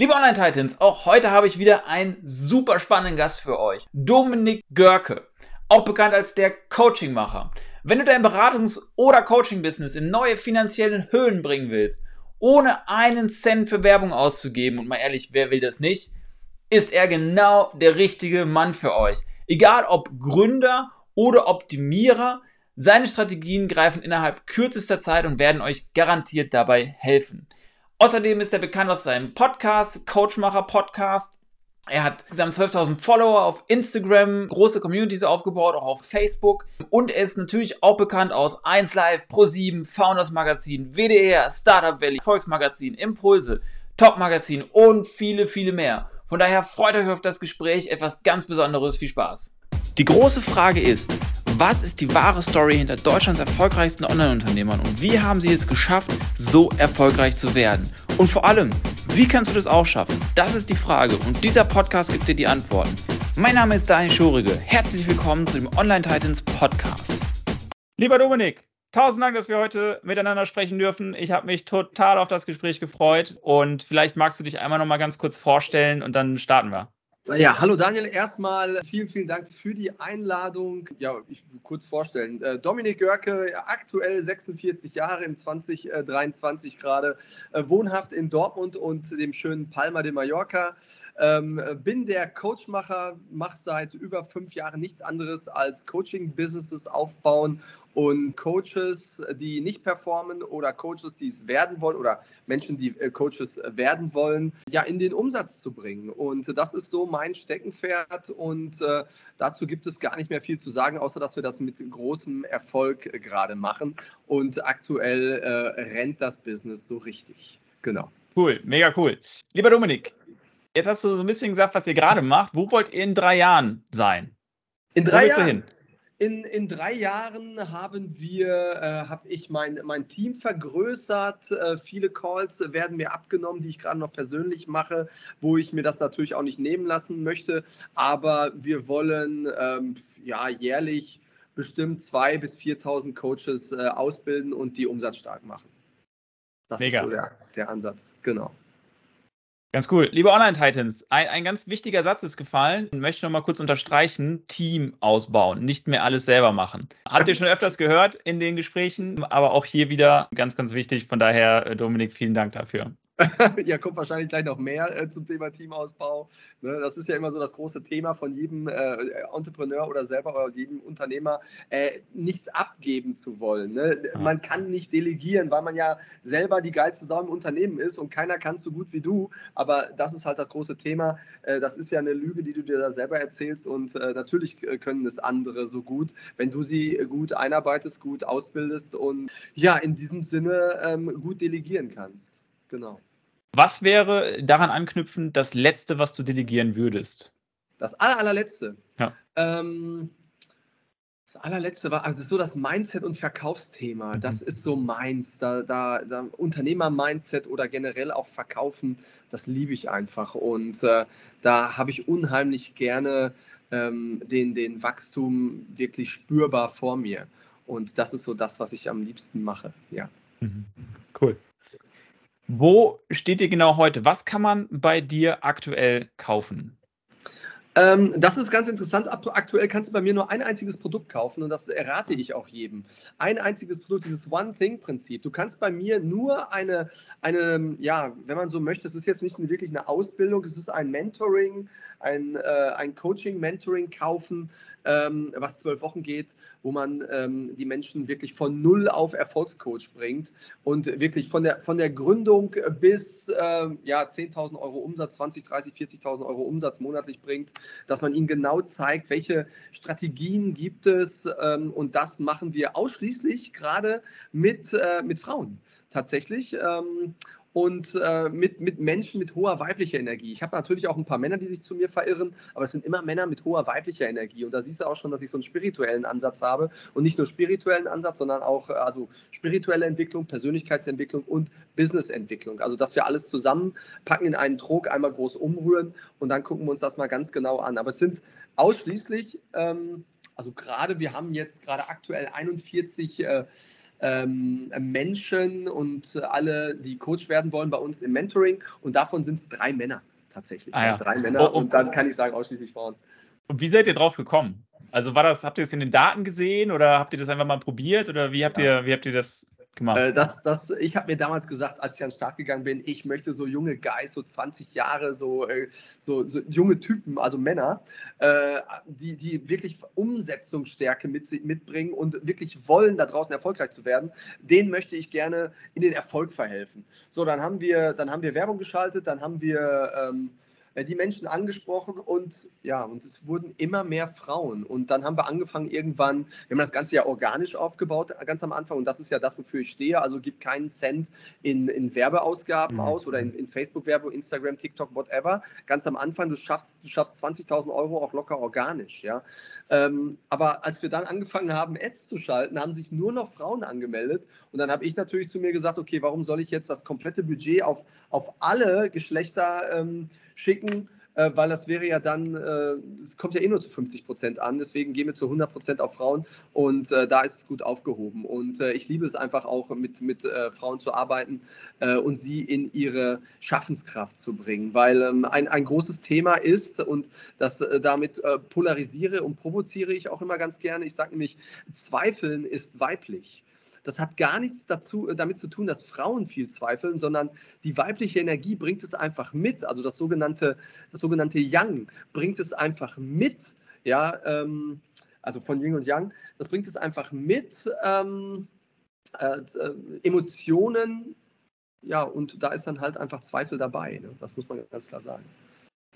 Liebe Online-Titans, auch heute habe ich wieder einen super spannenden Gast für euch. Dominik Görke, auch bekannt als der Coachingmacher. Wenn du dein Beratungs- oder Coaching-Business in neue finanziellen Höhen bringen willst, ohne einen Cent für Werbung auszugeben, und mal ehrlich, wer will das nicht, ist er genau der richtige Mann für euch. Egal ob Gründer oder Optimierer, seine Strategien greifen innerhalb kürzester Zeit und werden euch garantiert dabei helfen. Außerdem ist er bekannt aus seinem Podcast, Coachmacher Podcast. Er hat insgesamt 12.000 Follower auf Instagram, große Communities aufgebaut, auch auf Facebook. Und er ist natürlich auch bekannt aus 1Live, Pro7, Founders Magazin, WDR, Startup Valley, Volksmagazin, Impulse, Top Magazin und viele, viele mehr. Von daher freut euch auf das Gespräch, etwas ganz Besonderes. Viel Spaß. Die große Frage ist, was ist die wahre Story hinter Deutschlands erfolgreichsten Online-Unternehmern und wie haben sie es geschafft, so erfolgreich zu werden? Und vor allem, wie kannst du das auch schaffen? Das ist die Frage und dieser Podcast gibt dir die Antworten. Mein Name ist Daniel Schorige. Herzlich willkommen zu dem Online Titans Podcast. Lieber Dominik, tausend Dank, dass wir heute miteinander sprechen dürfen. Ich habe mich total auf das Gespräch gefreut und vielleicht magst du dich einmal noch mal ganz kurz vorstellen und dann starten wir. Ja, hallo Daniel. Erstmal vielen, vielen Dank für die Einladung. Ja, ich will kurz vorstellen. Äh, Dominik Görke, aktuell 46 Jahre, im 2023 gerade, äh, wohnhaft in Dortmund und dem schönen Palma de Mallorca. Ähm, bin der Coachmacher, mache seit über fünf Jahren nichts anderes als Coaching-Businesses aufbauen und Coaches, die nicht performen oder Coaches, die es werden wollen oder Menschen, die äh, Coaches werden wollen, ja, in den Umsatz zu bringen. Und das ist so mein Steckenpferd und äh, dazu gibt es gar nicht mehr viel zu sagen, außer dass wir das mit großem Erfolg äh, gerade machen und aktuell äh, rennt das Business so richtig. Genau. Cool, mega cool. Lieber Dominik, jetzt hast du so ein bisschen gesagt, was ihr gerade macht. Wo wollt ihr in drei Jahren sein? In drei Jahren? In, in drei Jahren haben wir, äh, habe ich mein, mein Team vergrößert. Äh, viele Calls werden mir abgenommen, die ich gerade noch persönlich mache, wo ich mir das natürlich auch nicht nehmen lassen möchte. Aber wir wollen ähm, ja jährlich bestimmt 2.000 bis 4.000 Coaches äh, ausbilden und die umsatzstark machen. Das Mega. ist so der, der Ansatz, genau. Ganz cool. Liebe Online-Titans, ein, ein ganz wichtiger Satz ist gefallen und möchte noch mal kurz unterstreichen: Team ausbauen, nicht mehr alles selber machen. Habt ihr schon öfters gehört in den Gesprächen, aber auch hier wieder ganz, ganz wichtig. Von daher, äh, Dominik, vielen Dank dafür. ja, kommt wahrscheinlich gleich noch mehr äh, zum Thema Teamausbau. Ne, das ist ja immer so das große Thema von jedem äh, Entrepreneur oder selber oder jedem Unternehmer, äh, nichts abgeben zu wollen. Ne? Man kann nicht delegieren, weil man ja selber die geilste Sau im Unternehmen ist und keiner kann so gut wie du. Aber das ist halt das große Thema. Äh, das ist ja eine Lüge, die du dir da selber erzählst und äh, natürlich äh, können es andere so gut, wenn du sie gut einarbeitest, gut ausbildest und ja, in diesem Sinne ähm, gut delegieren kannst. Genau. Was wäre daran anknüpfend das Letzte, was du delegieren würdest? Das aller, allerletzte. Ja. Ähm, das allerletzte war also so das Mindset und Verkaufsthema. Mhm. Das ist so meins. Da, da, da Unternehmer-Mindset oder generell auch Verkaufen, das liebe ich einfach. Und äh, da habe ich unheimlich gerne ähm, den, den Wachstum wirklich spürbar vor mir. Und das ist so das, was ich am liebsten mache. Ja. Mhm. Cool. Wo steht ihr genau heute? Was kann man bei dir aktuell kaufen? Ähm, das ist ganz interessant. Aktuell kannst du bei mir nur ein einziges Produkt kaufen und das errate ich auch jedem. Ein einziges Produkt, dieses One-Thing-Prinzip. Du kannst bei mir nur eine, eine, ja, wenn man so möchte, es ist jetzt nicht wirklich eine Ausbildung, es ist ein Mentoring, ein, äh, ein Coaching-Mentoring kaufen, ähm, was zwölf Wochen geht, wo man ähm, die Menschen wirklich von null auf Erfolgscoach bringt und wirklich von der, von der Gründung bis äh, ja, 10.000 Euro Umsatz, 20, 30, 40.000 Euro Umsatz monatlich bringt, dass man ihnen genau zeigt, welche Strategien gibt es ähm, und das machen wir ausschließlich gerade mit, äh, mit Frauen tatsächlich. Und äh, mit, mit Menschen mit hoher weiblicher Energie. Ich habe natürlich auch ein paar Männer, die sich zu mir verirren, aber es sind immer Männer mit hoher weiblicher Energie. Und da siehst du auch schon, dass ich so einen spirituellen Ansatz habe und nicht nur spirituellen Ansatz, sondern auch äh, also spirituelle Entwicklung, Persönlichkeitsentwicklung und Businessentwicklung. Also dass wir alles zusammenpacken in einen Trog, einmal groß umrühren und dann gucken wir uns das mal ganz genau an. Aber es sind ausschließlich ähm, Also gerade, wir haben jetzt gerade aktuell 41 äh, ähm, Menschen und alle, die Coach werden wollen bei uns im Mentoring und davon sind es drei Männer tatsächlich. Ah, ja. Drei Männer oh, oh. und dann kann ich sagen, ausschließlich Frauen. Und wie seid ihr drauf gekommen? Also war das, habt ihr das in den Daten gesehen oder habt ihr das einfach mal probiert oder wie habt ja. ihr, wie habt ihr das gemacht? Äh, das, das, ich habe mir damals gesagt, als ich an den Start gegangen bin, ich möchte so junge Guys, so 20 Jahre, so, äh, so, so junge Typen, also Männer, äh, die, die wirklich Umsetzungsstärke mit, mitbringen und wirklich wollen, da draußen erfolgreich zu werden, denen möchte ich gerne in den Erfolg verhelfen. So, dann haben wir, dann haben wir Werbung geschaltet, dann haben wir ähm, äh, die Menschen angesprochen und ja, und es wurden immer mehr Frauen. Und dann haben wir angefangen irgendwann, wir haben das Ganze ja organisch aufgebaut, ganz am Anfang, und das ist ja das, wofür ich stehe. Also gib keinen Cent in, in Werbeausgaben mhm. aus oder in, in Facebook-Werbung, Instagram, TikTok, whatever. Ganz am Anfang, du schaffst, du schaffst 20.000 Euro auch locker organisch, ja. Ähm, aber als wir dann angefangen haben, Ads zu schalten, haben sich nur noch Frauen angemeldet. Und dann habe ich natürlich zu mir gesagt, okay, warum soll ich jetzt das komplette Budget auf, auf alle Geschlechter ähm, schicken, äh, weil das wäre ja dann, äh, es kommt ja eh nur zu 50 Prozent an, deswegen gehen wir zu 100 Prozent auf Frauen und äh, da ist es gut aufgehoben. Und äh, ich liebe es einfach auch mit, mit Frauen zu arbeiten und sie in ihre Schaffenskraft zu bringen, weil ähm, ein, ein großes Thema ist und das damit polarisiere und provoziere ich auch immer ganz gerne. Ich sage nämlich, Zweifeln ist weiblich. Das hat gar nichts dazu, äh, damit zu tun, dass Frauen viel zweifeln, sondern die weibliche Energie bringt es einfach mit. Also das sogenannte, das sogenannte Yang bringt es einfach mit. Ja, ähm, also von Yin und Yang, das bringt es einfach mit. Ähm, äh, äh, Emotionen, ja, und da ist dann halt einfach Zweifel dabei. Ne? Das muss man ganz klar sagen.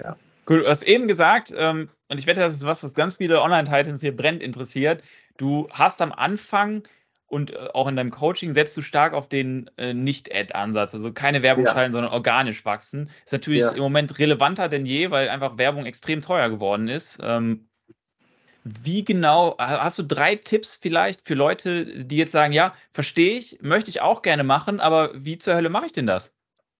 Ja. Cool, du hast eben gesagt, ähm, und ich wette, das ist was, was ganz viele Online-Titans hier brennt interessiert. Du hast am Anfang und äh, auch in deinem Coaching setzt du stark auf den äh, Nicht-Ad-Ansatz, also keine Werbung ja. schalten, sondern organisch wachsen. Ist natürlich ja. im Moment relevanter denn je, weil einfach Werbung extrem teuer geworden ist. Ähm, wie genau, hast du drei Tipps vielleicht für Leute, die jetzt sagen, ja, verstehe ich, möchte ich auch gerne machen, aber wie zur Hölle mache ich denn das?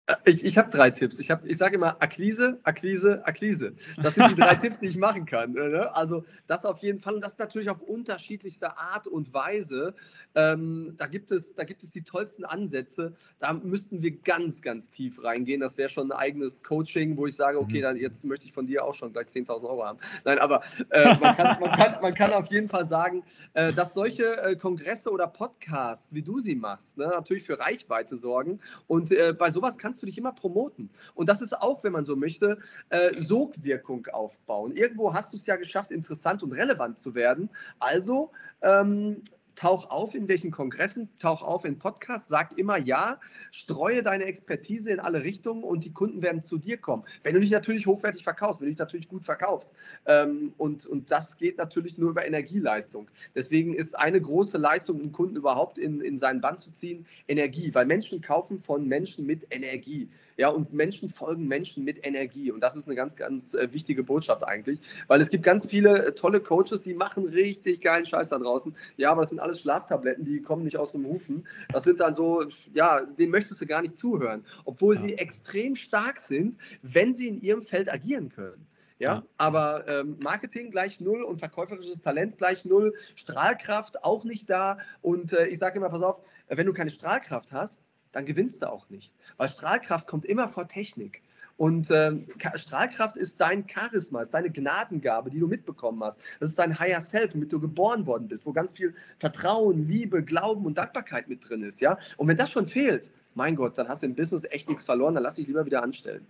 Äh, ich, ich habe drei Tipps. Ich, ich sage immer Akquise, Akquise, Akquise. Das sind die drei Tipps, die ich machen kann. Äh, ne? Also das auf jeden Fall und das natürlich auf unterschiedlichste Art und Weise. Ähm, da, gibt es, da gibt es die tollsten Ansätze. Da müssten wir ganz, ganz tief reingehen. Das wäre schon ein eigenes Coaching, wo ich sage, okay, mhm. dann jetzt möchte ich von dir auch schon gleich 10.000 Euro haben. Nein, aber äh, man, kann, man, kann, man, kann, auf jeden Fall sagen, äh, dass solche äh, Kongresse oder Podcasts, wie du sie machst, ne, natürlich für Reichweite sorgen. Und äh, bei sowas kannst kannst du dich immer promoten. Und das ist auch, wenn man so möchte, äh, Sogwirkung aufbauen. Irgendwo hast du es ja geschafft, interessant und relevant zu werden. Also ähm, tauch auf in welchen Kongressen, tauch auf in Podcasts, sag immer ja, streue deine Expertise in alle Richtungen und die Kunden werden zu dir kommen. Wenn du dich natürlich hochwertig verkaufst, wenn du dich natürlich gut verkaufst. Ähm, und, und das geht natürlich nur über Energieleistung. Deswegen ist eine große Leistung, einen Kunden überhaupt in, in seinen Bann zu ziehen, Energie, weil Menschen kaufen von Menschen mit Energie. Ja, und Menschen folgen Menschen mit Energie. Und das ist eine ganz, ganz äh, wichtige Botschaft eigentlich, weil es gibt ganz viele äh, tolle Coaches, die machen richtig geilen Scheiß da draußen. Ja, aber das sind alles Schlaftabletten, die kommen nicht aus dem Hufen. Das sind dann so, ja, denen möchtest du gar nicht zuhören, obwohl ja. sie extrem stark sind, wenn sie in ihrem Feld agieren können. Ja, ja. aber ähm, Marketing gleich null und verkäuferisches Talent gleich null, Strahlkraft auch nicht da. Und äh, ich sage immer, pass auf, wenn du keine Strahlkraft hast, dann gewinnst du auch nicht. Weil Strahlkraft kommt immer vor Technik. Und äh, Strahlkraft ist dein Charisma, ist deine Gnadengabe, die du mitbekommen hast. Das ist dein Higher Self, womit du geboren worden bist, wo ganz viel Vertrauen, Liebe, Glauben und Dankbarkeit mit drin ist. Ja? Und wenn das schon fehlt, mein Gott, dann hast du im Business echt nichts verloren, dann lass dich lieber wieder anstellen.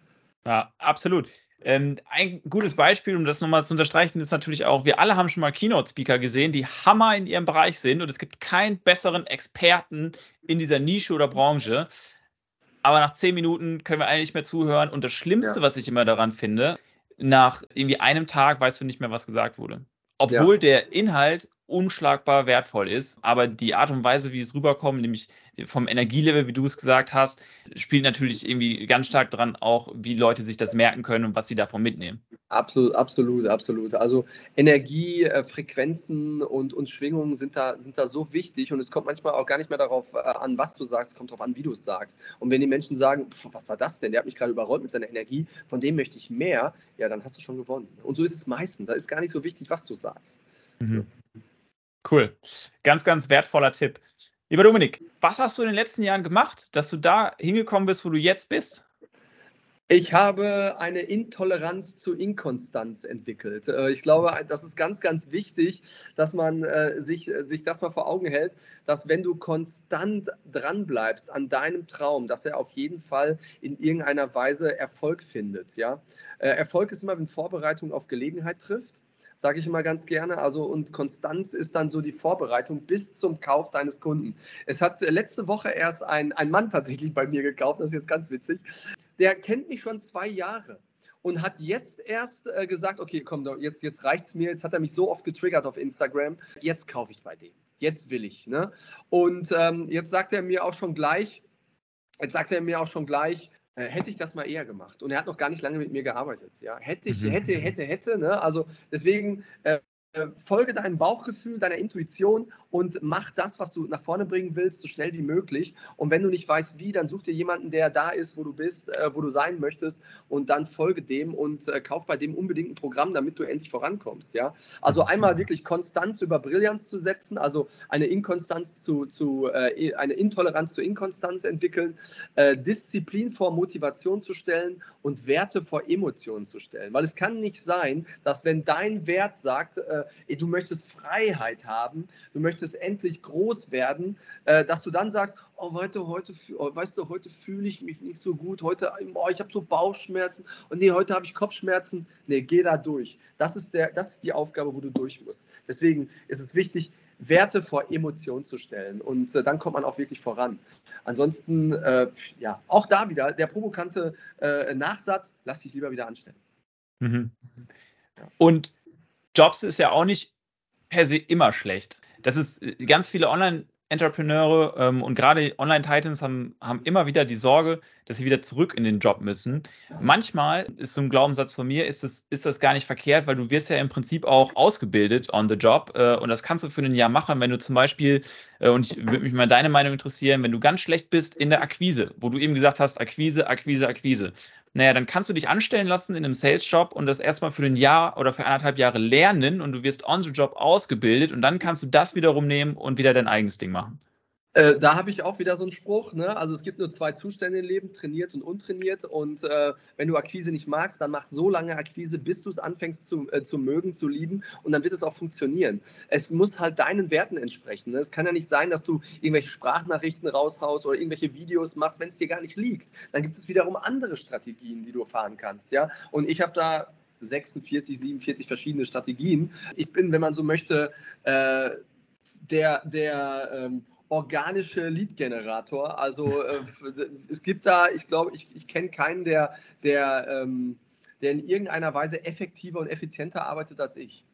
Ja, absolut. Ähm, ein gutes Beispiel, um das nochmal zu unterstreichen, ist natürlich auch, wir alle haben schon mal Keynote-Speaker gesehen, die Hammer in ihrem Bereich sind und es gibt keinen besseren Experten in dieser Nische oder Branche. Aber nach zehn Minuten können wir eigentlich nicht mehr zuhören und das Schlimmste, ja. was ich immer daran finde, nach irgendwie einem Tag weißt du nicht mehr, was gesagt wurde. Obwohl ja. der Inhalt unschlagbar wertvoll ist. Aber die Art und Weise, wie es rüberkommt, nämlich vom Energielevel, wie du es gesagt hast, spielt natürlich irgendwie ganz stark dran auch, wie Leute sich das merken können und was sie davon mitnehmen. Absolut, absolut, absolut. Also Energie, Frequenzen und, und Schwingungen sind da, sind da so wichtig und es kommt manchmal auch gar nicht mehr darauf äh, an, was du sagst, es kommt darauf an, wie du es sagst. Und wenn die Menschen sagen, was war das denn? Der hat mich gerade überrollt mit seiner Energie, von dem möchte ich mehr, ja, dann hast du schon gewonnen. Und so ist es meistens. Da ist gar nicht so wichtig, was du sagst. Mhm. Cool. Ganz, ganz wertvoller Tipp. Lieber Dominik, was hast du in den letzten Jahren gemacht, dass du da hingekommen bist, wo du jetzt bist? Ich habe eine Intoleranz zu Inkonstanz entwickelt. Äh, ich glaube, das ist ganz, ganz wichtig, dass man äh, sich, sich das mal vor Augen hält, dass wenn du konstant dranbleibst an deinem Traum, dass er auf jeden Fall in irgendeiner Weise Erfolg findet. Ja? Äh, Erfolg ist immer, wenn Vorbereitung auf Gelegenheit trifft sage ich immer ganz gerne. Also und Konstanz ist dann so die Vorbereitung bis zum Kauf deines Kunden. Es hat letzte Woche erst ein, ein Mann tatsächlich bei mir gekauft, das ist jetzt ganz witzig der kennt mich schon zwei Jahre und hat jetzt erst äh, gesagt, okay, komm, jetzt, jetzt reicht's mir, jetzt hat er mich so oft getriggert auf Instagram, jetzt kaufe ich bei dem, jetzt will ich. Ne? Und ähm, jetzt sagt er mir auch schon gleich, jetzt sagt er mir auch schon gleich, äh, hätte ich das mal eher gemacht. Und er hat noch gar nicht lange mit mir gearbeitet. Ja, hätte ich, mhm. hätte, hätte, hätte. Ne? Also deswegen äh, äh, folge deinem Bauchgefühl, deiner Intuition und mach das, was du nach vorne bringen willst, so schnell wie möglich. Und wenn du nicht weißt, wie, dann such dir jemanden, der da ist, wo du bist, äh, wo du sein möchtest und dann folge dem und äh, kauf bei dem unbedingt ein Programm, damit du endlich vorankommst. Ja? Also einmal wirklich Konstanz über Brillanz zu setzen, also eine Inkonstanz zu, zu äh, eine Intoleranz zu Inkonstanz entwickeln, äh, Disziplin vor Motivation zu stellen und Werte vor Emotionen zu stellen. Weil es kann nicht sein, dass wenn dein Wert sagt, äh, äh, du möchtest Freiheit haben, du möchtest endlich groß werden, äh, dass du dann sagst, oh, heute, heute, oh, weißt du, heute fühle ich mich nicht so gut, heute, oh, ich habe so Bauchschmerzen und nee, heute habe ich Kopfschmerzen. Nee, geh da durch. Das ist, der, das ist die Aufgabe, wo du durch musst. Deswegen ist es wichtig, Werte vor Emotionen zu stellen und äh, dann kommt man auch wirklich voran. Ansonsten, äh, ja, auch da wieder der provokante äh, Nachsatz, lass dich lieber wieder anstellen. Mhm. Und Jobs ist ja auch nicht per se immer schlecht. Das ist äh, ganz viele Online- Entrepreneure ähm, und gerade Online-Titans haben, haben immer wieder die Sorge, dass sie wieder zurück in den Job müssen. Manchmal ist so ein Glaubenssatz von mir, ist das, ist das gar nicht verkehrt, weil du wirst ja im Prinzip auch ausgebildet on the job äh, und das kannst du für ein Jahr machen, wenn du zum Beispiel, äh, und ich würde mich mal deine Meinung interessieren, wenn du ganz schlecht bist in der Akquise, wo du eben gesagt hast, Akquise, Akquise, Akquise naja, dann kannst du dich anstellen lassen in einem Sales-Job und das erstmal für ein Jahr oder für anderthalb Jahre lernen und du wirst on the job ausgebildet und dann kannst du das wiederum nehmen und wieder dein eigenes Ding machen. Äh, da habe ich auch wieder so einen Spruch. Ne? Also es gibt nur zwei Zustände im Leben, trainiert und untrainiert. Und äh, wenn du Akquise nicht magst, dann mach so lange Akquise, bis du es anfängst zu, äh, zu mögen, zu lieben. Und dann wird es auch funktionieren. Es muss halt deinen Werten entsprechen. Ne? Es kann ja nicht sein, dass du irgendwelche Sprachnachrichten raushaust oder irgendwelche Videos machst, wenn es dir gar nicht liegt. Dann gibt es wiederum andere Strategien, die du fahren kannst. Ja? Und ich habe da 46, 47 verschiedene Strategien. Ich bin, wenn man so möchte, äh, der, der ähm, organische Lead-Generator. Also äh, es gibt da, ich glaube, ich, ich kenne keinen, der, der, ähm, der in irgendeiner Weise effektiver und effizienter arbeitet als ich.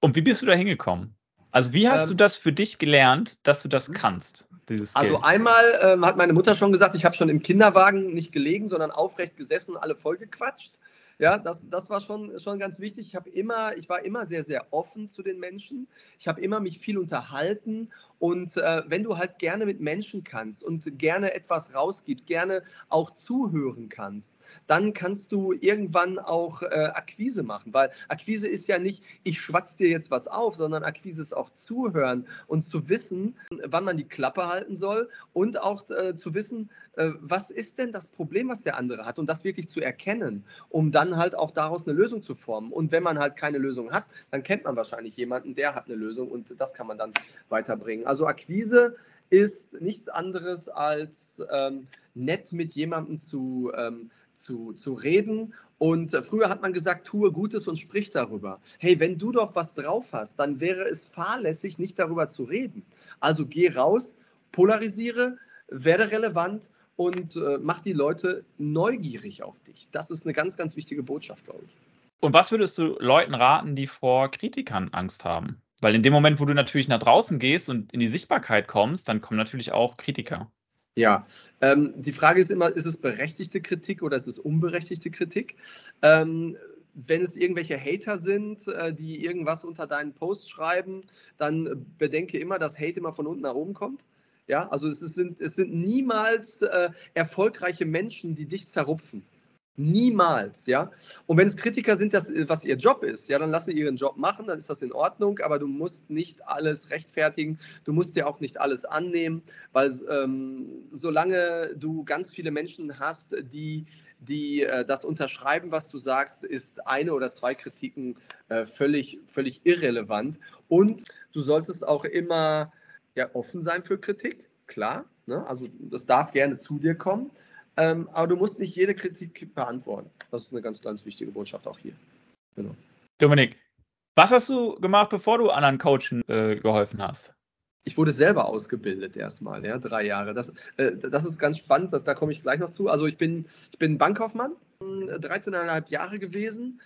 Und wie bist du da hingekommen? Also wie hast ähm, du das für dich gelernt, dass du das mhm. kannst? Also einmal ähm, hat meine Mutter schon gesagt, ich habe schon im Kinderwagen nicht gelegen, sondern aufrecht gesessen und alle vollgequatscht. Ja, das, das war schon, schon ganz wichtig. Ich habe immer, ich war immer sehr, sehr offen zu den Menschen. Ich habe immer mich viel unterhalten und äh, wenn du halt gerne mit Menschen kannst und gerne etwas rausgibst, gerne auch zuhören kannst, dann kannst du irgendwann auch äh, Akquise machen. Weil Akquise ist ja nicht, ich schwatz dir jetzt was auf, sondern Akquise ist auch zuhören und zu wissen, wann man die Klappe halten soll und auch äh, zu wissen, äh, was ist denn das Problem, was der andere hat und das wirklich zu erkennen, um dann halt auch daraus eine Lösung zu formen. Und wenn man halt keine Lösung hat, dann kennt man wahrscheinlich jemanden, der hat eine Lösung und das kann man dann weiterbringen. Also Akquise ist nichts anderes als ähm, nett mit jemandem zu, ähm, zu, zu reden. Und äh, früher hat man gesagt, tue Gutes und sprich darüber. Hey, wenn du doch was drauf hast, dann wäre es fahrlässig, nicht darüber zu reden. Also geh raus, polarisiere, werde relevant und äh, mach die Leute neugierig auf dich. Das ist eine ganz, ganz wichtige Botschaft, glaube ich. Und was würdest du Leuten raten, die vor Kritikern Angst haben? Weil in dem Moment, wo du natürlich nach draußen gehst und in die Sichtbarkeit kommst, dann kommen natürlich auch Kritiker. Ja, ähm, die Frage ist immer, ist es berechtigte Kritik oder ist es unberechtigte Kritik? Ähm, wenn es irgendwelche Hater sind, äh, die irgendwas unter deinen Posts schreiben, dann bedenke immer, dass Hate immer von unten nach oben kommt. Ja, also es sind, es sind niemals äh, erfolgreiche Menschen, die dich zerrupfen. Niemals, ja. Und wenn es Kritiker sind, das, was ihr Job ist, ja, dann lasse ihren Job machen, dann ist das in Ordnung, aber du musst nicht alles rechtfertigen, du musst dir auch nicht alles annehmen, weil ähm, solange du ganz viele Menschen hast, die, die äh, das unterschreiben, was du sagst, ist eine oder zwei Kritiken äh, völlig, völlig irrelevant. Und du solltest auch immer ja, offen sein für Kritik, klar. Ne? Also das darf gerne zu dir kommen. Ähm, aber du musst nicht jede Kritik beantworten. Das ist eine ganz, ganz wichtige Botschaft auch hier. Genau. Dominik, was hast du gemacht, bevor du anderen Coachen äh, geholfen hast? Ich wurde selber ausgebildet erstmal, ja, drei Jahre. Das, äh, das ist ganz spannend, das, da komme ich gleich noch zu. Also ich bin, ich bin Bankkaufmann, 13,5 Jahre gewesen,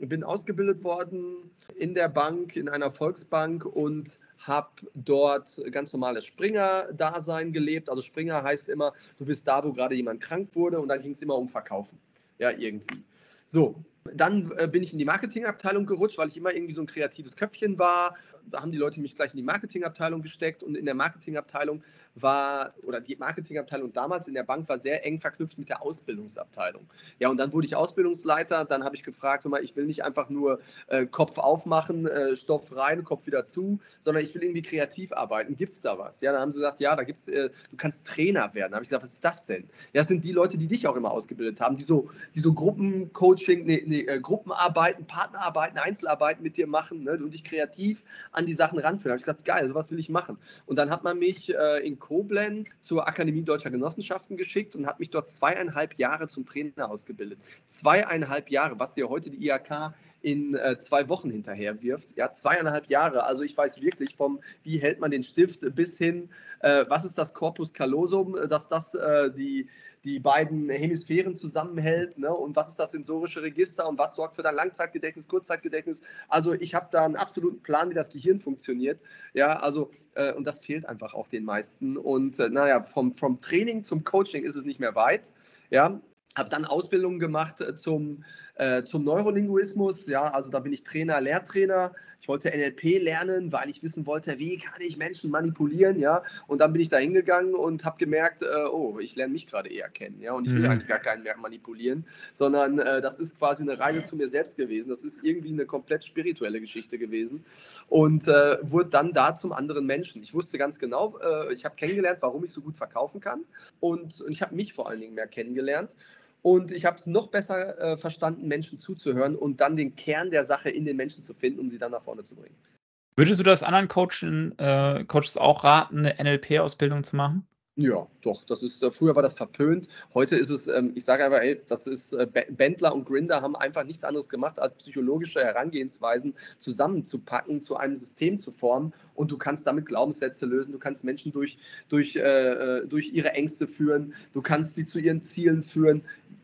bin ausgebildet worden in der Bank, in einer Volksbank und habe dort ganz normales Springer-Dasein gelebt. Also Springer heißt immer, du bist da, wo gerade jemand krank wurde und dann ging es immer um Verkaufen. Ja, irgendwie. So, dann äh, bin ich in die Marketingabteilung gerutscht, weil ich immer irgendwie so ein kreatives Köpfchen war. Da haben die Leute mich gleich in die Marketingabteilung gesteckt und in der Marketingabteilung war, oder die Marketingabteilung damals in der Bank war sehr eng verknüpft mit der Ausbildungsabteilung. Ja, und dann wurde ich Ausbildungsleiter, dann habe ich gefragt, mal, ich will nicht einfach nur äh, Kopf aufmachen, äh, Stoff rein, Kopf wieder zu, sondern ich will irgendwie kreativ arbeiten. Gibt es da was? Ja, dann haben sie gesagt, ja, da gibt es, äh, du kannst Trainer werden. Da habe ich gesagt, was ist das denn? Ja, das sind die Leute, die dich auch immer ausgebildet haben, die so, die so Gruppencoaching, nee, nee, äh, Gruppenarbeiten, Partnerarbeiten, Einzelarbeiten mit dir machen ne, und dich kreativ an die Sachen ranführen. Da habe ich gesagt, geil, sowas will ich machen. Und dann hat man mich äh, in Koblenz zur Akademie Deutscher Genossenschaften geschickt und hat mich dort zweieinhalb Jahre zum Trainer ausgebildet. Zweieinhalb Jahre, was dir heute die IHK in äh, zwei Wochen hinterher wirft. Ja, zweieinhalb Jahre. Also ich weiß wirklich vom, wie hält man den Stift bis hin, äh, was ist das Corpus callosum, äh, dass das äh, die, die beiden Hemisphären zusammenhält ne? und was ist das sensorische Register und was sorgt für dein Langzeitgedächtnis, Kurzzeitgedächtnis. Also ich habe da einen absoluten Plan, wie das Gehirn funktioniert. Ja, also äh, und das fehlt einfach auch den meisten. Und äh, naja, vom, vom Training zum Coaching ist es nicht mehr weit. Ja, habe dann Ausbildung gemacht zum, äh, zum Neurolinguismus. Ja, also da bin ich Trainer, Lehrtrainer. Ich wollte NLP lernen, weil ich wissen wollte, wie kann ich Menschen manipulieren. Ja, und dann bin ich da hingegangen und habe gemerkt, äh, oh, ich lerne mich gerade eher kennen. Ja, und ich will mhm. eigentlich gar keinen mehr manipulieren, sondern äh, das ist quasi eine Reise zu mir selbst gewesen. Das ist irgendwie eine komplett spirituelle Geschichte gewesen und äh, wurde dann da zum anderen Menschen. Ich wusste ganz genau, äh, ich habe kennengelernt, warum ich so gut verkaufen kann und, und ich habe mich vor allen Dingen mehr kennengelernt. Und ich habe es noch besser äh, verstanden, Menschen zuzuhören und dann den Kern der Sache in den Menschen zu finden, um sie dann nach vorne zu bringen. Würdest du das anderen Coachen, äh, Coaches auch raten, eine NLP-Ausbildung zu machen? Ja, doch. Das ist, äh, früher war das verpönt. Heute ist es, ähm, ich sage einfach, ey, das ist, äh, Bendler und Grinder haben einfach nichts anderes gemacht, als psychologische Herangehensweisen zusammenzupacken, zu einem System zu formen. Und du kannst damit Glaubenssätze lösen, du kannst Menschen durch, durch, äh, äh durch ihre Ängste führen, du kannst sie zu ihren Zielen führen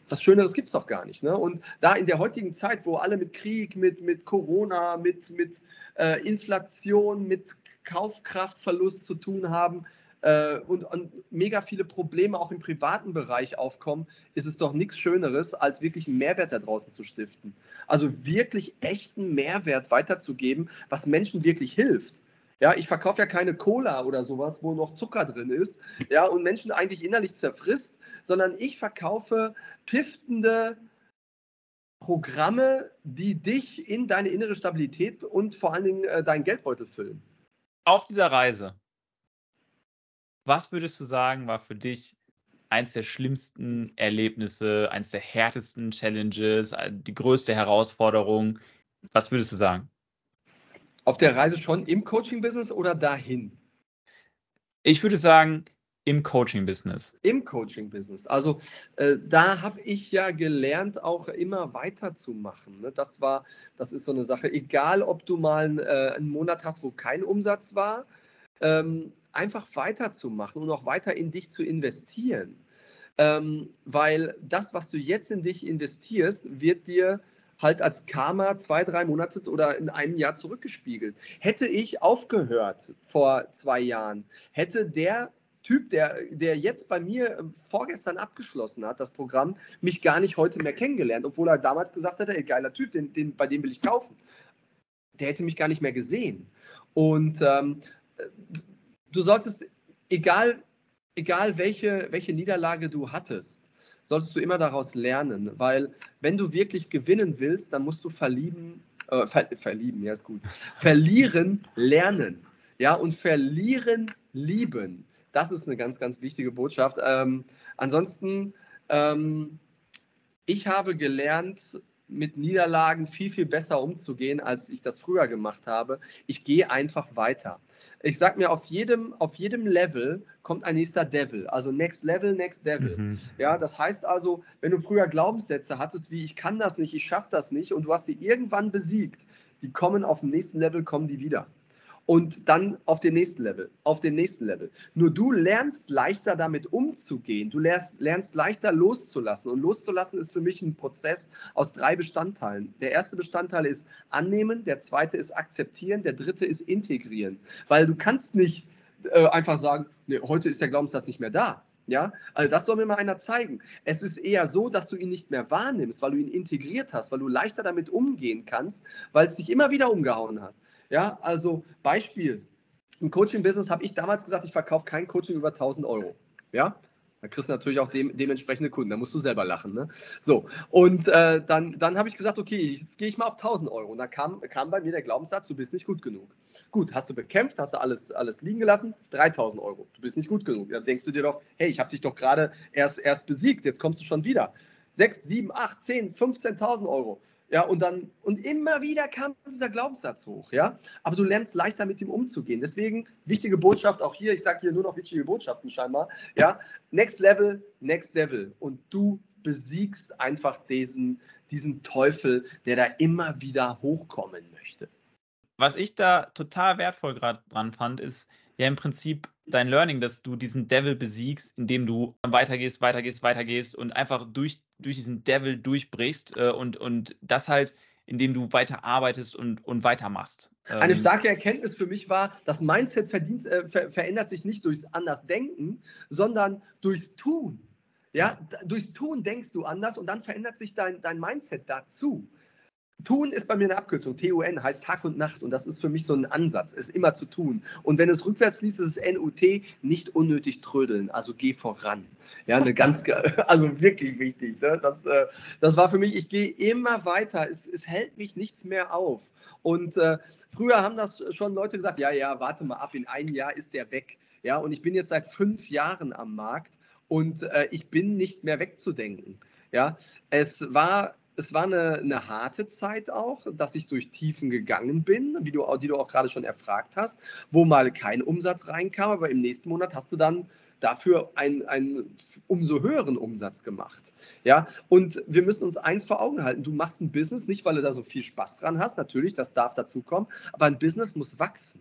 was Schöneres gibt es doch gar nicht. Ne? Und da in der heutigen Zeit, wo alle mit Krieg, mit, mit Corona, mit, mit äh, Inflation, mit Kaufkraftverlust zu tun haben äh, und, und, mega viele Probleme auch im privaten Bereich aufkommen, ist es doch nichts Schöneres, als wirklich einen Mehrwert da draußen zu stiften. Also wirklich echten Mehrwert weiterzugeben, was Menschen wirklich hilft. Ja, ich verkaufe ja keine Cola oder sowas, wo noch Zucker drin ist, ja, und Menschen eigentlich innerlich zerfrisst, sondern ich verkaufe piftende Programme, die dich in deine innere Stabilität und vor allen Dingen äh, deinen Geldbeutel füllen. Auf dieser Reise, was würdest du sagen, war für dich eins der schlimmsten Erlebnisse, eins der härtesten Challenges, äh, die größte Herausforderung? Was würdest du sagen? Auf der Reise schon im Coaching-Business oder dahin? Ich würde sagen, im Coaching-Business? Im Coaching-Business. Also äh, da habe ich ja gelernt, auch immer weiterzumachen. Ne? Das war, das ist so eine Sache. Egal, ob du mal äh, einen Monat hast, wo kein Umsatz war, ähm, einfach weiterzumachen und auch weiter in dich zu investieren. Ähm, weil das, was du jetzt in dich investierst, wird dir halt als Karma zwei, drei Monate oder in einem Jahr zurückgespiegelt. Hätte ich aufgehört vor zwei Jahren, hätte der Typ, der, der jetzt bei mir ähm, vorgestern abgeschlossen hat, das Programm, mich gar nicht heute mehr kennengelernt, obwohl er damals gesagt hätte, ey, geiler Typ, den, den, bei dem will ich kaufen. Der hätte mich gar nicht mehr gesehen. Und ähm, du solltest, egal, egal welche, welche Niederlage du hattest, solltest du immer daraus lernen, weil wenn du wirklich gewinnen willst, dann musst du verlieben, äh, ver verlieben, ja ist gut, verlieren lernen, ja und verlieren lieben. Das ist eine ganz, ganz wichtige Botschaft. Ähm, ansonsten, ähm, ich habe gelernt, mit Niederlagen viel, viel besser umzugehen, als ich das früher gemacht habe. Ich gehe einfach weiter. Ich sage mir, auf jedem, auf jedem Level kommt ein nächster Devil. Also Next Level, Next Devil. Mhm. Ja, das heißt also, wenn du früher Glaubenssätze hattest, wie ich kann das nicht, ich schaffe das nicht, und du hast die irgendwann besiegt, die kommen auf dem nächsten Level, kommen die wieder und dann auf den nächsten Level, auf den nächsten Level. Nur du lernst leichter damit umzugehen. Du lernst, lernst leichter loszulassen. Und loszulassen ist für mich ein Prozess aus drei Bestandteilen. Der erste Bestandteil ist annehmen, der zweite ist akzeptieren, der dritte ist integrieren. Weil du kannst nicht äh, einfach sagen, nee, heute ist der Glaubenssatz nicht mehr da. Ja, also das soll mir mal einer zeigen. Es ist eher so, dass du ihn nicht mehr wahrnimmst, weil du ihn integriert hast, weil du leichter damit umgehen kannst, weil es dich immer wieder umgehauen hat. Ja, also Beispiel. Im Coaching-Business habe ich damals gesagt, ich verkaufe kein Coaching über 1000 Euro. Ja, da kriegst du natürlich auch dem, dementsprechende Kunden. Da musst du selber lachen. Ne? So, und äh, dann, dann habe ich gesagt, okay, jetzt gehe ich mal auf 1000 Euro. Und da kam, kam bei mir der Glaubenssatz, du bist nicht gut genug. Gut, hast du bekämpft, hast du alles, alles liegen gelassen, 3000 Euro. Du bist nicht gut genug. Dann denkst du dir doch, hey, ich habe dich doch gerade erst, erst besiegt, jetzt kommst du schon wieder. 6, 7, 8, 10, 15.000 Euro. Ja, und dann, und immer wieder kam dieser Glaubenssatz hoch, ja. Aber du lernst leichter mit ihm umzugehen. Deswegen, wichtige Botschaft auch hier, ich sage hier nur noch wichtige Botschaften scheinbar, ja. Next Level, Next Level. Und du besiegst einfach diesen, diesen Teufel, der da immer wieder hochkommen möchte. Was ich da total wertvoll gerade dran fand, ist, ja im Prinzip dein Learning, dass du diesen Devil besiegst, indem du weitergehst, weitergehst, weitergehst und einfach durch, durch diesen Devil durchbrichst äh, und, und das halt, indem du weiter arbeitest und, und weitermachst. Eine ähm, starke Erkenntnis für mich war, das Mindset verdient, äh, ver verändert sich nicht durchs anders Denken, sondern durchs Tun. Ja, durchs Tun denkst du anders und dann verändert sich dein, dein Mindset dazu. Tun ist bei mir eine Abkürzung. TUN heißt Tag und Nacht und das ist für mich so ein Ansatz, es immer zu tun. Und wenn es rückwärts liest, ist es NUT, nicht unnötig trödeln, also geh voran. Ja, eine ganz, also wirklich wichtig. Ne? Das, äh, das war für mich, ich gehe immer weiter, es, es hält mich nichts mehr auf. Und äh, früher haben das schon Leute gesagt, ja, ja, warte mal ab, in einem Jahr ist der weg. Ja, und ich bin jetzt seit fünf Jahren am Markt und äh, ich bin nicht mehr wegzudenken. Ja, es war es war eine, eine, harte Zeit auch, dass ich durch Tiefen gegangen bin, wie du, die du auch gerade schon erfragt hast, wo mal kein Umsatz reinkam, aber im nächsten Monat hast du dann dafür einen, einen umso höheren Umsatz gemacht. Ja, und wir müssen uns eins vor Augen halten. Du machst ein Business nicht, weil du da so viel Spaß dran hast. Natürlich, das darf dazukommen. Aber ein Business muss wachsen.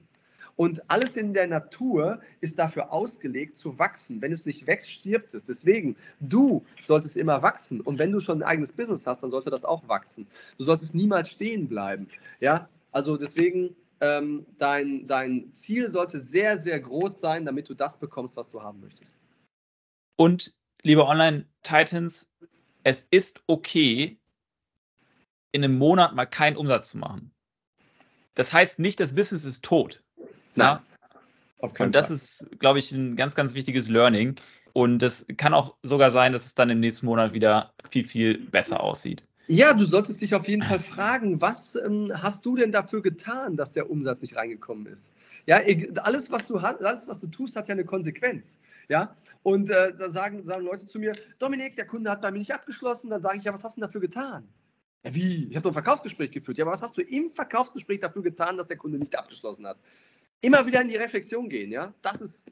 Und alles in der Natur ist dafür ausgelegt zu wachsen. Wenn es nicht wächst, stirbt es. Deswegen, du solltest immer wachsen. Und wenn du schon ein eigenes Business hast, dann sollte das auch wachsen. Du solltest niemals stehen bleiben. Ja, also deswegen, ähm, dein, dein Ziel sollte sehr, sehr groß sein, damit du das bekommst, was du haben möchtest. Und, liebe Online-Titans, es ist okay, in einem Monat mal keinen Umsatz zu machen. Das heißt nicht, das Business ist tot. Nein. Auf keinen und das Fall. ist, glaube ich, ein ganz, ganz wichtiges Learning. Und es kann auch sogar sein, dass es dann im nächsten Monat wieder viel, viel besser aussieht. Ja, du solltest dich auf jeden Fall fragen, was ähm, hast du denn dafür getan, dass der Umsatz nicht reingekommen ist? Ja, alles, was du hast, alles, was du tust, hat ja eine Konsequenz. Ja, und äh, da sagen, sagen Leute zu mir, Dominik, der Kunde hat bei mir nicht abgeschlossen. Dann sage ich, ja, was hast du denn dafür getan? Ja, wie? Ich habe doch ein Verkaufsgespräch geführt. Ja, aber was hast du im Verkaufsgespräch dafür getan, dass der Kunde nicht abgeschlossen hat? Immer wieder in die Reflexion gehen, ja. Das ist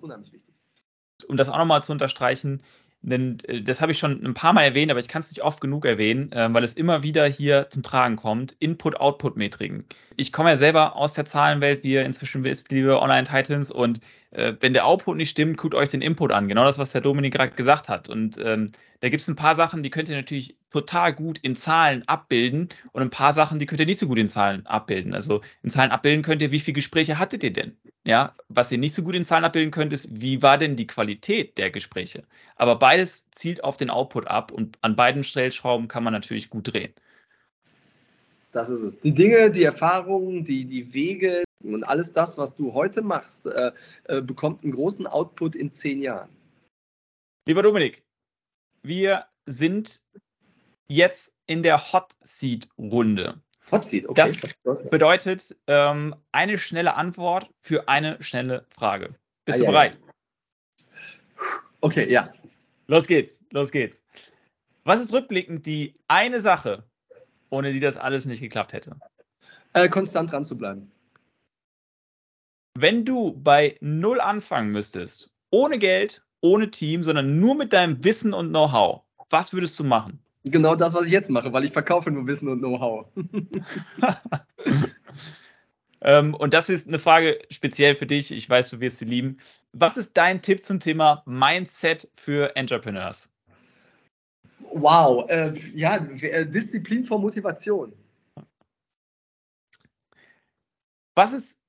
unheimlich wichtig. Um das auch nochmal zu unterstreichen, denn äh, das habe ich schon ein paar Mal erwähnt, aber ich kann es nicht oft genug erwähnen, äh, weil es immer wieder hier zum Tragen kommt. Input-Output-Metriken. Ich komme ja selber aus der Zahlenwelt, wie ihr inzwischen wisst, liebe Online-Titans, und äh, wenn der Output nicht stimmt, guckt euch den Input an. Genau das, was der Dominik gerade gesagt hat. Und ähm, da gibt es ein paar Sachen, die könnt ihr natürlich total gut in Zahlen abbilden und ein paar Sachen, die könnt ihr nicht so gut in Zahlen abbilden. Also in Zahlen abbilden könnt ihr, wie viele Gespräche hattet ihr denn? Ja, was ihr nicht so gut in Zahlen abbilden könnt, ist, wie war denn die Qualität der Gespräche? Aber beides zielt auf den Output ab und an beiden Stellschrauben kann man natürlich gut drehen. Das ist es. Die Dinge, die Erfahrungen, die, die Wege und alles das, was du heute machst, äh, äh, bekommt einen großen Output in zehn Jahren. Lieber Dominik, wir sind jetzt in der Hot Seat Runde. Hot Seat, okay. Das bedeutet ähm, eine schnelle Antwort für eine schnelle Frage. Bist ah, du ja, bereit? Okay, ja. Los geht's, los geht's. Was ist rückblickend die eine Sache, ohne die das alles nicht geklappt hätte? Äh, konstant dran zu bleiben. Wenn du bei Null anfangen müsstest, ohne Geld, ohne Team, sondern nur mit deinem Wissen und Know-how, was würdest du machen? Genau das, was ich jetzt mache, weil ich verkaufe nur Wissen und Know-how. ähm, und das ist eine Frage speziell für dich. Ich weiß, du wirst sie lieben. Was ist dein Tipp zum Thema Mindset für Entrepreneurs? Wow, äh, ja, äh, Disziplin vor Motivation. Was ist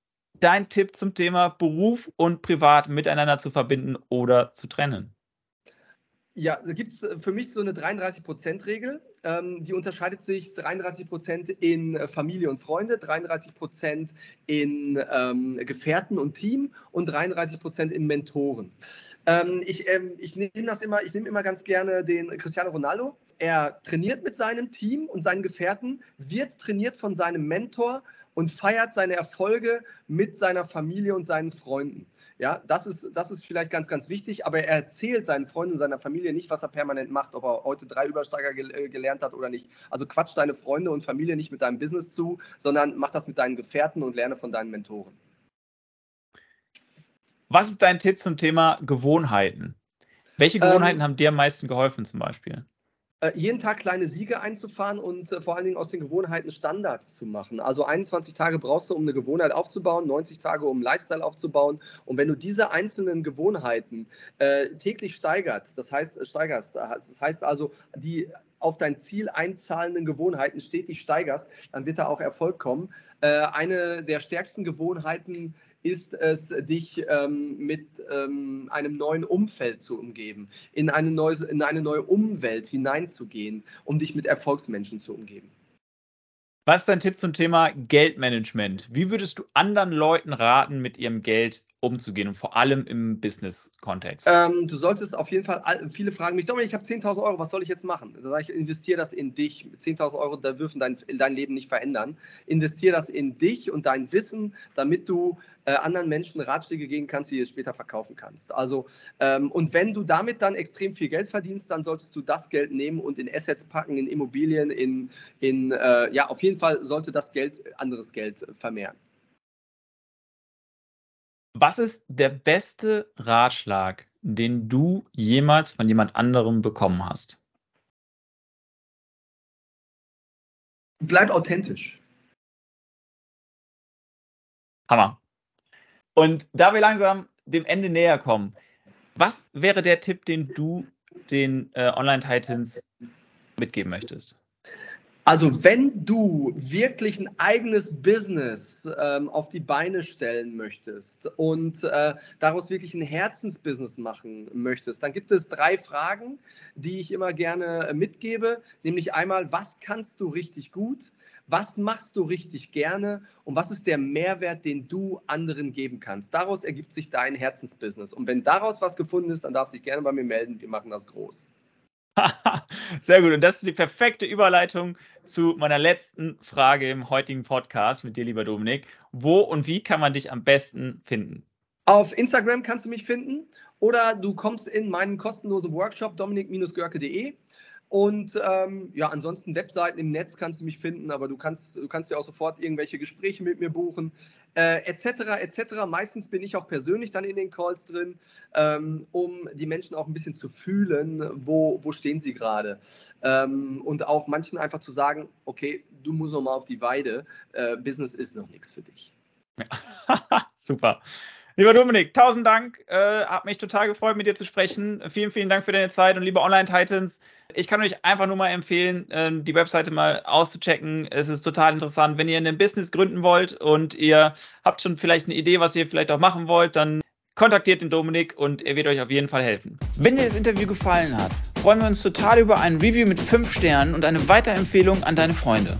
dein Tipp zum Thema Beruf und Privat miteinander zu verbinden oder zu trennen? Ja, da gibt es äh, für mich so eine 33%-Regel. Ähm, die unterscheidet sich 33% in äh, Familie und Freunde, 33% in ähm, Gefährten und Team und 33% in Mentoren. Ähm, ich ähm, ich nehme immer, ich nehme immer ganz gerne den Cristiano Ronaldo. Er trainiert mit seinem Team und seinen Gefährten, wird trainiert von seinem Mentor und feiert seine Erfolge mit seiner Familie und seinen Freunden. Ja, das ist, das ist vielleicht ganz, ganz wichtig, aber er erzählt seinen Freunden und seiner Familie nicht, was er permanent macht, ob er heute drei Übersteiger gel äh, gelernt hat oder nicht. Also quatsch deine Freunde und Familie nicht mit deinem Business zu, sondern mach das mit deinen Gefährten und lerne von deinen Mentoren. Was ist dein Tipp zum Thema Gewohnheiten? Welche Gewohnheiten ähm, haben dir am meisten geholfen zum Beispiel? Äh, jeden Tag kleine Siege einzufahren und äh, vor allen Dingen aus den Gewohnheiten Standards zu machen. Also 21 Tage brauchst du, um eine Gewohnheit aufzubauen, 90 Tage, um Lifestyle aufzubauen. Und wenn du diese einzelnen Gewohnheiten äh, täglich steigert, das heißt, äh, steigerst, das heißt also, die auf dein Ziel einzahlenden Gewohnheiten stetig steigerst, dann wird da auch Erfolg kommen. Äh, eine der stärksten Gewohnheiten ist es, dich ähm, mit ähm, einem neuen Umfeld zu umgeben, in eine, neue, in eine neue Umwelt hineinzugehen, um dich mit Erfolgsmenschen zu umgeben. Was ist dein Tipp zum Thema Geldmanagement? Wie würdest du anderen Leuten raten, mit ihrem Geld umzugehen und vor allem im Business-Kontext? Ähm, du solltest auf jeden Fall, viele fragen mich, Dominik, ich habe 10.000 Euro, was soll ich jetzt machen? Da sage ich, investiere das in dich. 10.000 Euro, da dürfen dein, dein Leben nicht verändern. Investiere das in dich und dein Wissen, damit du äh, anderen Menschen Ratschläge geben kannst, die du später verkaufen kannst. Also, ähm, und wenn du damit dann extrem viel Geld verdienst, dann solltest du das Geld nehmen und in Assets packen, in Immobilien, in, in äh, ja, auf jeden Fall sollte das Geld anderes Geld vermehren. Was ist der beste Ratschlag, den du jemals von jemand anderem bekommen hast? Bleib authentisch. Hammer. Und da wir langsam dem Ende näher kommen, was wäre der Tipp, den du den äh, Online-Titans mitgeben möchtest? Also wenn du wirklich ein eigenes Business ähm, auf die Beine stellen möchtest und äh, daraus wirklich ein Herzensbusiness machen möchtest, dann gibt es drei Fragen, die ich immer gerne mitgebe. Nämlich einmal, was kannst du richtig gut? Was machst du richtig gerne und was ist der Mehrwert, den du anderen geben kannst? Daraus ergibt sich dein Herzensbusiness. Und wenn daraus was gefunden ist, dann darf sich gerne bei mir melden. Wir machen das groß. Sehr gut. Und das ist die perfekte Überleitung zu meiner letzten Frage im heutigen Podcast mit dir, lieber Dominik. Wo und wie kann man dich am besten finden? Auf Instagram kannst du mich finden oder du kommst in meinen kostenlosen Workshop dominik-görke.de. Und ähm, ja, ansonsten Webseiten im Netz kannst du mich finden, aber du kannst, du kannst ja auch sofort irgendwelche Gespräche mit mir buchen, äh, etc. etc. Meistens bin ich auch persönlich dann in den Calls drin, ähm, um die Menschen auch ein bisschen zu fühlen, wo, wo stehen sie gerade. Ähm, und auch manchen einfach zu sagen, okay, du musst noch mal auf die Weide, äh, Business ist noch nichts für dich. Super. Lieber Dominik, tausend Dank. Äh, hat mich total gefreut, mit dir zu sprechen. Vielen, vielen Dank für deine Zeit und liebe Online-Titans. Ich kann euch einfach nur mal empfehlen, ähm, die Webseite mal auszuchecken. Es ist total interessant. Wenn ihr ein Business gründen wollt und ihr habt schon vielleicht eine Idee, was ihr vielleicht auch machen wollt, dann kontaktiert den Dominik und er wird euch auf jeden Fall helfen. Wenn dir das Interview gefallen hat, freuen wir uns total über ein Review mit 5 Sternen und eine Weiterempfehlung an deine Freunde.